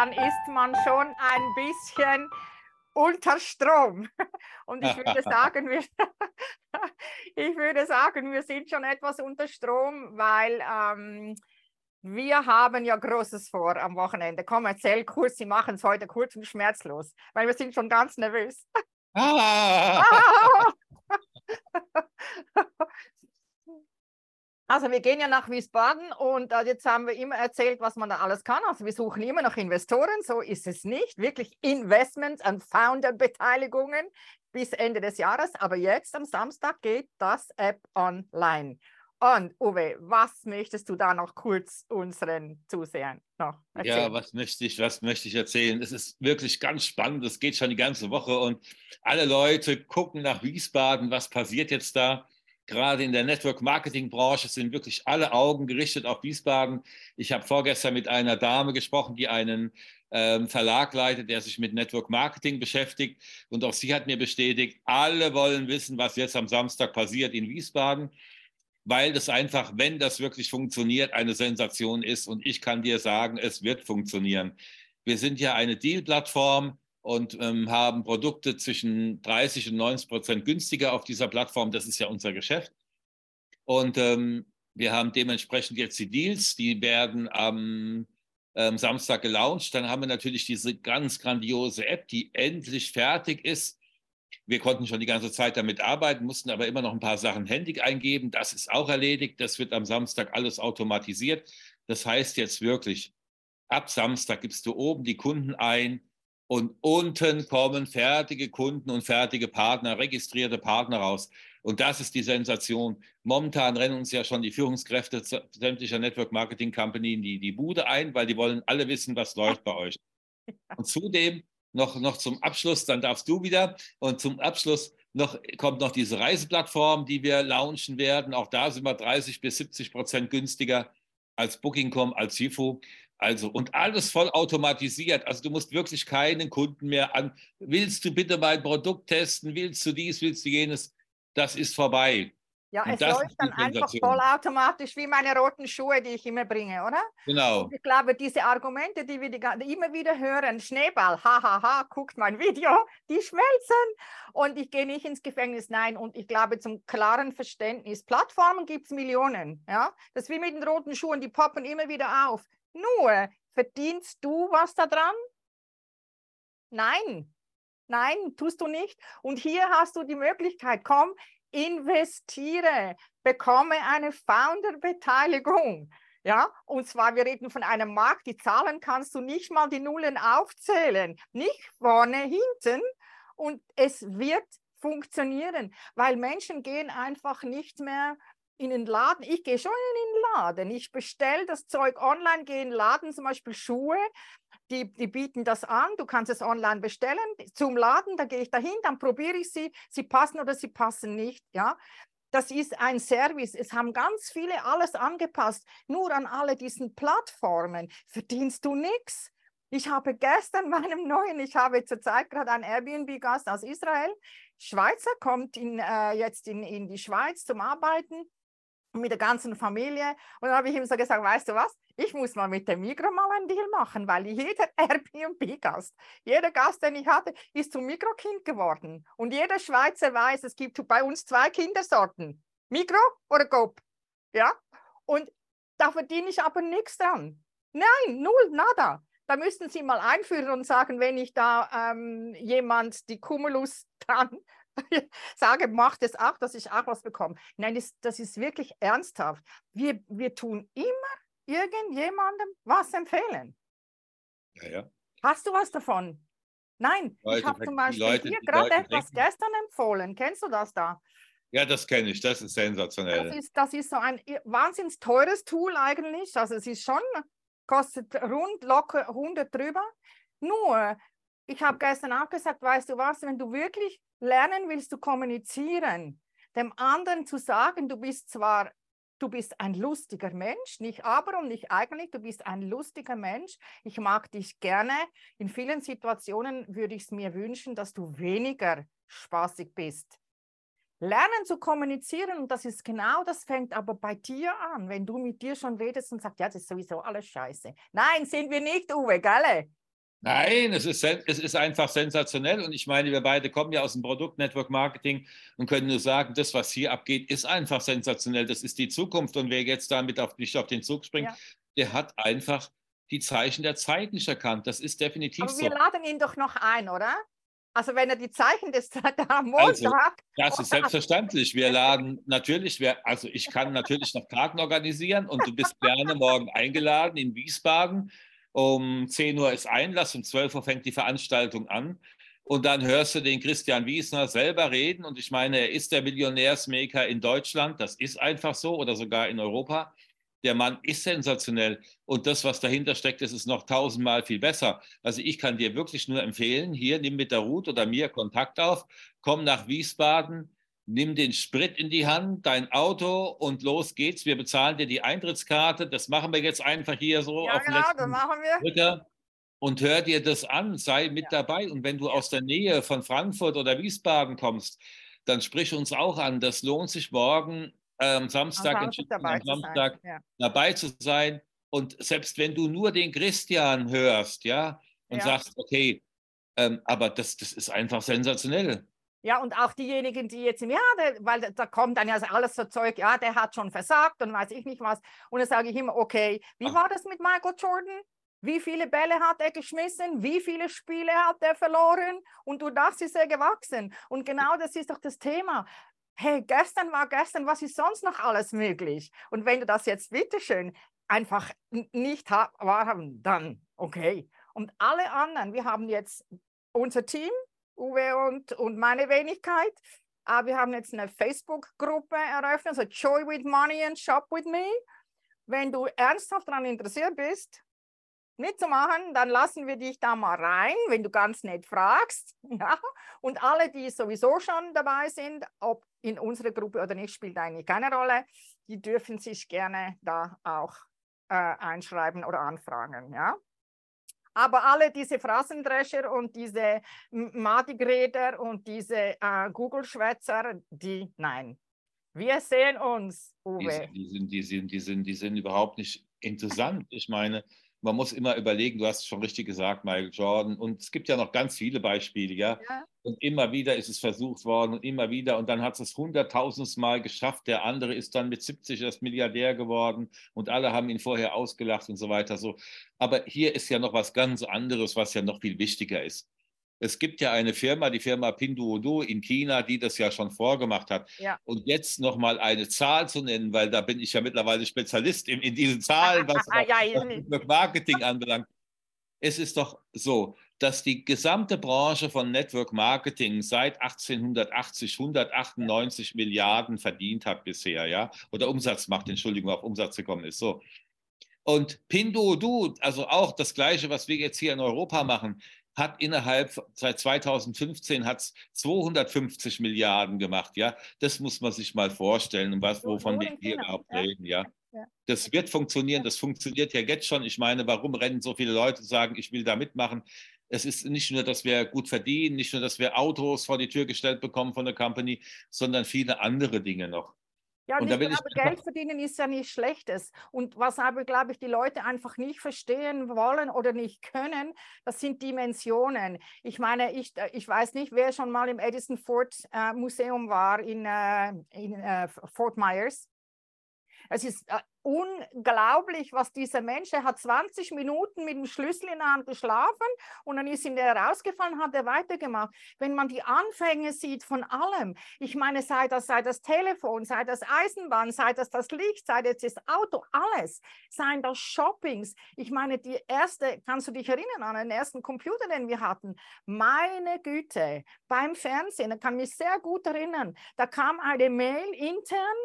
Dann ist man schon ein bisschen unter Strom. Und ich würde sagen, wir, ich würde sagen, wir sind schon etwas unter Strom, weil ähm, wir haben ja Großes vor am Wochenende. Komm, erzähl kurz, Sie machen es heute kurz und schmerzlos, weil wir sind schon ganz nervös. Ah. Also wir gehen ja nach Wiesbaden und äh, jetzt haben wir immer erzählt, was man da alles kann. Also wir suchen immer noch Investoren, so ist es nicht. Wirklich Investments und Founder-Beteiligungen bis Ende des Jahres. Aber jetzt am Samstag geht das App online. Und Uwe, was möchtest du da noch kurz unseren Zusehern noch erzählen? Ja, was möchte ich, was möchte ich erzählen? Es ist wirklich ganz spannend. Es geht schon die ganze Woche und alle Leute gucken nach Wiesbaden. Was passiert jetzt da? Gerade in der Network-Marketing-Branche sind wirklich alle Augen gerichtet auf Wiesbaden. Ich habe vorgestern mit einer Dame gesprochen, die einen ähm, Verlag leitet, der sich mit Network-Marketing beschäftigt. Und auch sie hat mir bestätigt, alle wollen wissen, was jetzt am Samstag passiert in Wiesbaden, weil das einfach, wenn das wirklich funktioniert, eine Sensation ist. Und ich kann dir sagen, es wird funktionieren. Wir sind ja eine Deal-Plattform und ähm, haben Produkte zwischen 30 und 90 Prozent günstiger auf dieser Plattform. Das ist ja unser Geschäft. Und ähm, wir haben dementsprechend jetzt die Deals, die werden am ähm, Samstag gelauncht. Dann haben wir natürlich diese ganz grandiose App, die endlich fertig ist. Wir konnten schon die ganze Zeit damit arbeiten, mussten aber immer noch ein paar Sachen händig eingeben. Das ist auch erledigt. Das wird am Samstag alles automatisiert. Das heißt jetzt wirklich, ab Samstag gibst du oben die Kunden ein, und unten kommen fertige Kunden und fertige Partner, registrierte Partner raus. Und das ist die Sensation. Momentan rennen uns ja schon die Führungskräfte sämtlicher Network Marketing Company die, die Bude ein, weil die wollen alle wissen, was läuft bei euch. Und zudem noch, noch zum Abschluss, dann darfst du wieder. Und zum Abschluss noch, kommt noch diese Reiseplattform, die wir launchen werden. Auch da sind wir 30 bis 70 Prozent günstiger als Booking.com, als FIFO. Also, und alles voll automatisiert. Also, du musst wirklich keinen Kunden mehr an. Willst du bitte mein Produkt testen? Willst du dies? Willst du jenes? Das ist vorbei. Ja, und es läuft dann einfach vollautomatisch wie meine roten Schuhe, die ich immer bringe, oder? Genau. Und ich glaube, diese Argumente, die wir die, immer wieder hören, Schneeball, hahaha, ha, ha, guckt mein Video, die schmelzen und ich gehe nicht ins Gefängnis. Nein, und ich glaube, zum klaren Verständnis, Plattformen gibt es Millionen. Ja? Das ist wie mit den roten Schuhen, die poppen immer wieder auf. Nur, verdienst du was daran? Nein, nein, tust du nicht. Und hier hast du die Möglichkeit, komm, investiere, bekomme eine Founder-Beteiligung. Ja, und zwar, wir reden von einem Markt, die Zahlen kannst du nicht mal die Nullen aufzählen, nicht vorne, hinten. Und es wird funktionieren, weil Menschen gehen einfach nicht mehr in den Laden. Ich gehe schon in den Laden. Ich bestelle das Zeug online, gehe in den Laden, zum Beispiel Schuhe. Die, die bieten das an. Du kannst es online bestellen zum Laden. Da gehe ich dahin, dann probiere ich sie. Sie passen oder sie passen nicht. Ja, das ist ein Service. Es haben ganz viele alles angepasst. Nur an alle diesen Plattformen verdienst du nichts. Ich habe gestern meinem neuen, ich habe zurzeit gerade einen Airbnb-Gast aus Israel. Schweizer kommt in, äh, jetzt in, in die Schweiz zum Arbeiten mit der ganzen Familie. Und dann habe ich ihm so gesagt, weißt du was, ich muss mal mit dem Migro mal einen Deal machen, weil jeder Airbnb-Gast, jeder Gast, den ich hatte, ist zum Mikrokind geworden. Und jeder Schweizer weiß, es gibt bei uns zwei Kindersorten, Migro oder Coop. Ja, und da verdiene ich aber nichts dran. Nein, null, nada. Da müssten Sie mal einführen und sagen, wenn ich da ähm, jemand die Cumulus dran sage, macht es auch, dass ich auch was bekomme. Nein, das, das ist wirklich ernsthaft. Wir, wir tun immer irgendjemandem was empfehlen. Ja, ja. Hast du was davon? Nein, Leute, ich habe zum Beispiel Leute, dir gerade etwas denken. gestern empfohlen. Kennst du das da? Ja, das kenne ich. Das ist sensationell. Das ist, das ist so ein wahnsinnig teures Tool eigentlich. Also es ist schon, kostet rund locker 100 drüber. Nur, ich habe gestern auch gesagt, weißt du was, wenn du wirklich lernen willst, du kommunizieren, dem anderen zu sagen, du bist zwar, du bist ein lustiger Mensch, nicht aber und nicht eigentlich, du bist ein lustiger Mensch, ich mag dich gerne. In vielen Situationen würde ich es mir wünschen, dass du weniger spaßig bist. lernen zu kommunizieren und das ist genau, das fängt aber bei dir an, wenn du mit dir schon redest und sagst, ja, das ist sowieso alles scheiße. Nein, sind wir nicht, Uwe, gell? Nein, es ist, es ist einfach sensationell und ich meine, wir beide kommen ja aus dem Produkt-Network Marketing und können nur sagen, das, was hier abgeht, ist einfach sensationell. Das ist die Zukunft und wer jetzt damit auf, nicht auf den Zug springt, ja. der hat einfach die Zeichen der Zeit nicht erkannt. Das ist definitiv Aber so. wir laden ihn doch noch ein, oder? Also wenn er die Zeichen des am Montag. Also, das ist selbstverständlich. Wir laden natürlich, wir, also ich kann natürlich noch Karten organisieren und du bist gerne morgen eingeladen in Wiesbaden um 10 Uhr ist Einlass, um 12 Uhr fängt die Veranstaltung an. Und dann hörst du den Christian Wiesner selber reden. Und ich meine, er ist der Millionärsmaker in Deutschland. Das ist einfach so oder sogar in Europa. Der Mann ist sensationell. Und das, was dahinter steckt, das ist noch tausendmal viel besser. Also ich kann dir wirklich nur empfehlen, hier nimm mit der Ruth oder mir Kontakt auf, komm nach Wiesbaden, nimm den Sprit in die Hand, dein Auto und los geht's. Wir bezahlen dir die Eintrittskarte. Das machen wir jetzt einfach hier so ja, auf genau, das machen wir. Drücker und hör dir das an, sei mit ja. dabei. Und wenn du aus der Nähe von Frankfurt oder Wiesbaden kommst, dann sprich uns auch an. Das lohnt sich morgen ähm, Samstag, am Samstag, dabei, am Samstag ja. dabei zu sein. Und selbst wenn du nur den Christian hörst, ja, und ja. sagst, okay, ähm, aber das, das ist einfach sensationell. Ja, und auch diejenigen, die jetzt, ja, der, weil da kommt dann ja alles so Zeug, ja, der hat schon versagt und weiß ich nicht was. Und dann sage ich immer, okay, wie Ach. war das mit Michael Jordan? Wie viele Bälle hat er geschmissen? Wie viele Spiele hat er verloren? Und durch das ist er gewachsen. Und genau das ist doch das Thema. Hey, gestern war gestern, was ist sonst noch alles möglich? Und wenn du das jetzt bitteschön einfach nicht haben, dann okay. Und alle anderen, wir haben jetzt unser Team, Uwe und, und meine Wenigkeit. Aber wir haben jetzt eine Facebook-Gruppe eröffnet, also Joy with Money and Shop with Me. Wenn du ernsthaft daran interessiert bist, mitzumachen, dann lassen wir dich da mal rein, wenn du ganz nett fragst. Ja? Und alle, die sowieso schon dabei sind, ob in unserer Gruppe oder nicht, spielt eigentlich keine Rolle. Die dürfen sich gerne da auch äh, einschreiben oder anfragen. Ja? Aber alle diese Phrasendrescher und diese Madigräder und diese äh, Google-Schwätzer, die, nein. Wir sehen uns, Uwe. Die, die, sind, die, sind, die, sind, die sind überhaupt nicht interessant. Ich meine, man muss immer überlegen, du hast es schon richtig gesagt, Michael Jordan. Und es gibt ja noch ganz viele Beispiele, ja. ja. Und immer wieder ist es versucht worden und immer wieder. Und dann hat es hunderttausendtes Mal geschafft. Der andere ist dann mit 70 erst Milliardär geworden und alle haben ihn vorher ausgelacht und so weiter. So. Aber hier ist ja noch was ganz anderes, was ja noch viel wichtiger ist. Es gibt ja eine Firma, die Firma Pinduoduo in China, die das ja schon vorgemacht hat. Ja. Und jetzt nochmal eine Zahl zu nennen, weil da bin ich ja mittlerweile Spezialist in, in diesen Zahlen, was ja, Marketing anbelangt. Es ist doch so, dass die gesamte Branche von Network Marketing seit 1880 198 Milliarden verdient hat bisher, ja, oder Umsatz macht, Entschuldigung, auf Umsatz gekommen ist. So. Und Pinduoduo, also auch das Gleiche, was wir jetzt hier in Europa machen, hat innerhalb, seit 2015 hat es 250 Milliarden gemacht, ja. Das muss man sich mal vorstellen, was, wovon wir hier überhaupt reden, ja. Das wird funktionieren, das funktioniert ja jetzt schon. Ich meine, warum rennen so viele Leute und sagen, ich will da mitmachen? Es ist nicht nur, dass wir gut verdienen, nicht nur, dass wir Autos vor die Tür gestellt bekommen von der Company, sondern viele andere Dinge noch. Ja, und, ich glaube, Geld verdienen ist ja nichts Schlechtes. Und was aber, glaube ich, die Leute einfach nicht verstehen wollen oder nicht können, das sind Dimensionen. Ich meine, ich, äh, ich weiß nicht, wer schon mal im Edison Ford äh, Museum war in, äh, in äh, Fort Myers. Es ist äh, unglaublich, was dieser Mensch, er hat 20 Minuten mit dem Schlüssel in der Hand geschlafen und dann ist ihm der rausgefallen, hat er weitergemacht. Wenn man die Anfänge sieht von allem, ich meine, sei das, sei das Telefon, sei das Eisenbahn, sei das das Licht, sei das das Auto, alles, seien das Shoppings. Ich meine, die erste, kannst du dich erinnern an den ersten Computer, den wir hatten? Meine Güte, beim Fernsehen, da kann mich sehr gut erinnern, da kam eine Mail intern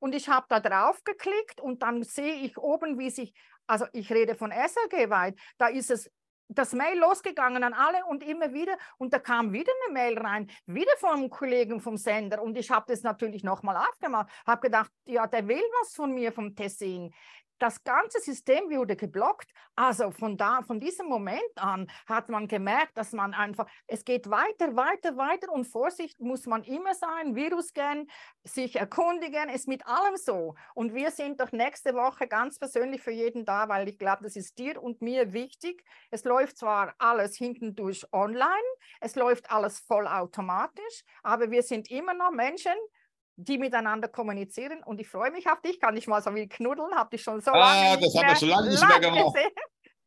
und ich habe da drauf geklickt und dann sehe ich oben, wie sich, also ich rede von SRG weit, da ist es das Mail losgegangen an alle und immer wieder und da kam wieder eine Mail rein, wieder vom Kollegen vom Sender und ich habe das natürlich nochmal aufgemacht, habe gedacht, ja, der will was von mir vom Tessin. Das ganze System wurde geblockt. Also von da, von diesem Moment an hat man gemerkt, dass man einfach, es geht weiter, weiter, weiter und Vorsicht muss man immer sein, Virus gehen, sich erkundigen, ist mit allem so. Und wir sind doch nächste Woche ganz persönlich für jeden da, weil ich glaube, das ist dir und mir wichtig. Es läuft zwar alles hinten durch online, es läuft alles vollautomatisch, aber wir sind immer noch Menschen, die miteinander kommunizieren und ich freue mich auf dich, kann ich mal so wie knuddeln, habe dich schon so ah, lange das haben wir schon lange nicht mehr gemacht.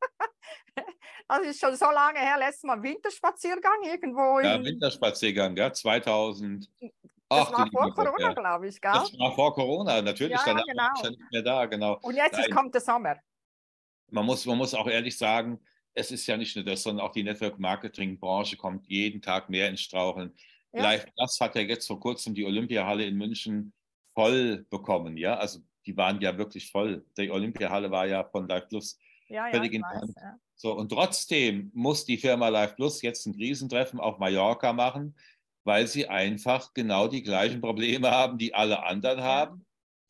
das ist schon so lange her, letztes Mal Winterspaziergang irgendwo. Ja, Winterspaziergang, ja, 2000. Das Ach, war vor Corona, ja. glaube ich, gell? Das war vor Corona, natürlich. Ja, dann genau. nicht mehr da, genau. Und jetzt Nein. kommt der Sommer. Man muss, man muss auch ehrlich sagen, es ist ja nicht nur das, sondern auch die Network-Marketing-Branche kommt jeden Tag mehr ins Straucheln. Ja. Live Plus hat ja jetzt vor kurzem die Olympiahalle in München voll bekommen. Ja, also die waren ja wirklich voll. Die Olympiahalle war ja von Live Plus ja, völlig ja, in weiß, ja. So, und trotzdem muss die Firma Live Plus jetzt ein Krisentreffen auf Mallorca machen, weil sie einfach genau die gleichen Probleme haben, die alle anderen haben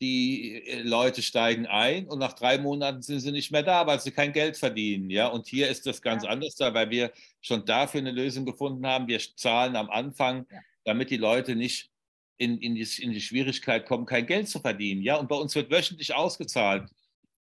die äh, Leute steigen ein und nach drei Monaten sind sie nicht mehr da, weil sie kein Geld verdienen. Ja? Und hier ist das ganz ja. anders da, weil wir schon dafür eine Lösung gefunden haben. Wir zahlen am Anfang, ja. damit die Leute nicht in, in, die, in die Schwierigkeit kommen, kein Geld zu verdienen. Ja? Und bei uns wird wöchentlich ausgezahlt.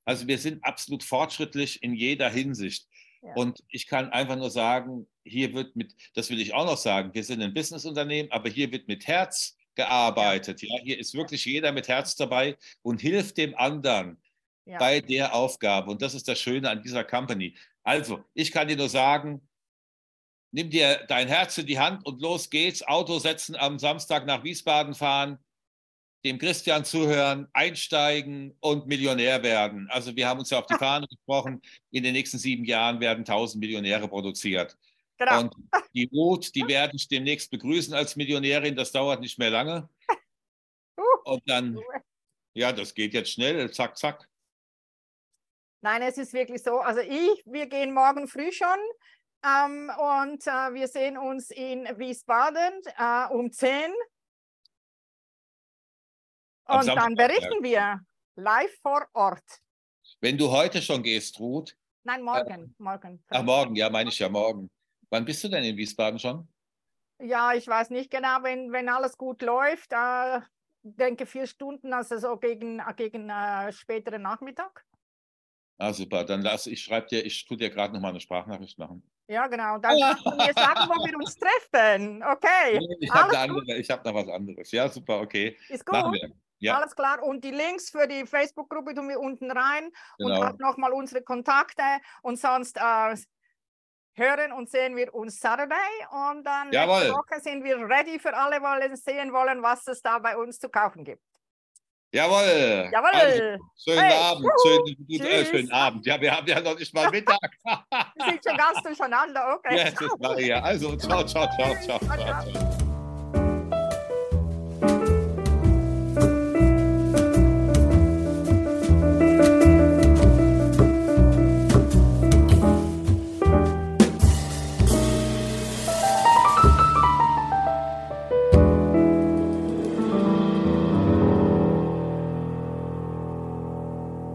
Also wir sind absolut fortschrittlich in jeder Hinsicht. Ja. Und ich kann einfach nur sagen, hier wird mit, das will ich auch noch sagen, wir sind ein Businessunternehmen, aber hier wird mit Herz gearbeitet. Ja. Hier ist wirklich jeder mit Herz dabei und hilft dem anderen ja. bei der Aufgabe. Und das ist das Schöne an dieser Company. Also, ich kann dir nur sagen, nimm dir dein Herz in die Hand und los geht's. Auto setzen, am Samstag nach Wiesbaden fahren, dem Christian zuhören, einsteigen und Millionär werden. Also wir haben uns ja auf die Fahne gesprochen, in den nächsten sieben Jahren werden 1000 Millionäre produziert. Genau. Und die Ruth, die werde ich demnächst begrüßen als Millionärin. Das dauert nicht mehr lange. Und dann, ja, das geht jetzt schnell, zack, zack. Nein, es ist wirklich so. Also ich, wir gehen morgen früh schon ähm, und äh, wir sehen uns in Wiesbaden äh, um 10. Und dann berichten wir live vor Ort. Wenn du heute schon gehst, Ruth. Nein, morgen. Äh, morgen. Ach, morgen, ja, meine ich ja morgen. Wann bist du denn in Wiesbaden schon? Ja, ich weiß nicht genau, wenn, wenn alles gut läuft, äh, denke vier Stunden, also so gegen, gegen äh, späteren Nachmittag. Ah, super. Dann lass, ich schreibe dir, ich tue dir gerade noch mal eine Sprachnachricht machen. Ja, genau. Dann kannst du mir sagen, wo wir uns treffen. Okay. ich habe hab noch was anderes. Ja, super, okay. Ist gut. Ja. Alles klar. Und die Links für die Facebook-Gruppe tun wir unten rein genau. und noch mal unsere Kontakte. Und sonst äh, hören und sehen wir uns Saturday und dann Jawohl. nächste Woche sind wir ready für alle, die sehen wollen, was es da bei uns zu kaufen gibt. Jawohl. Jawohl. Also, schönen hey. Abend. Schönen, äh, schönen Abend. Ja, wir haben ja noch nicht mal Mittag. wir sind schon ganz durcheinander. Okay. Ja, das war ja. Also, ciao, ciao, ciao, ciao. ciao, ciao.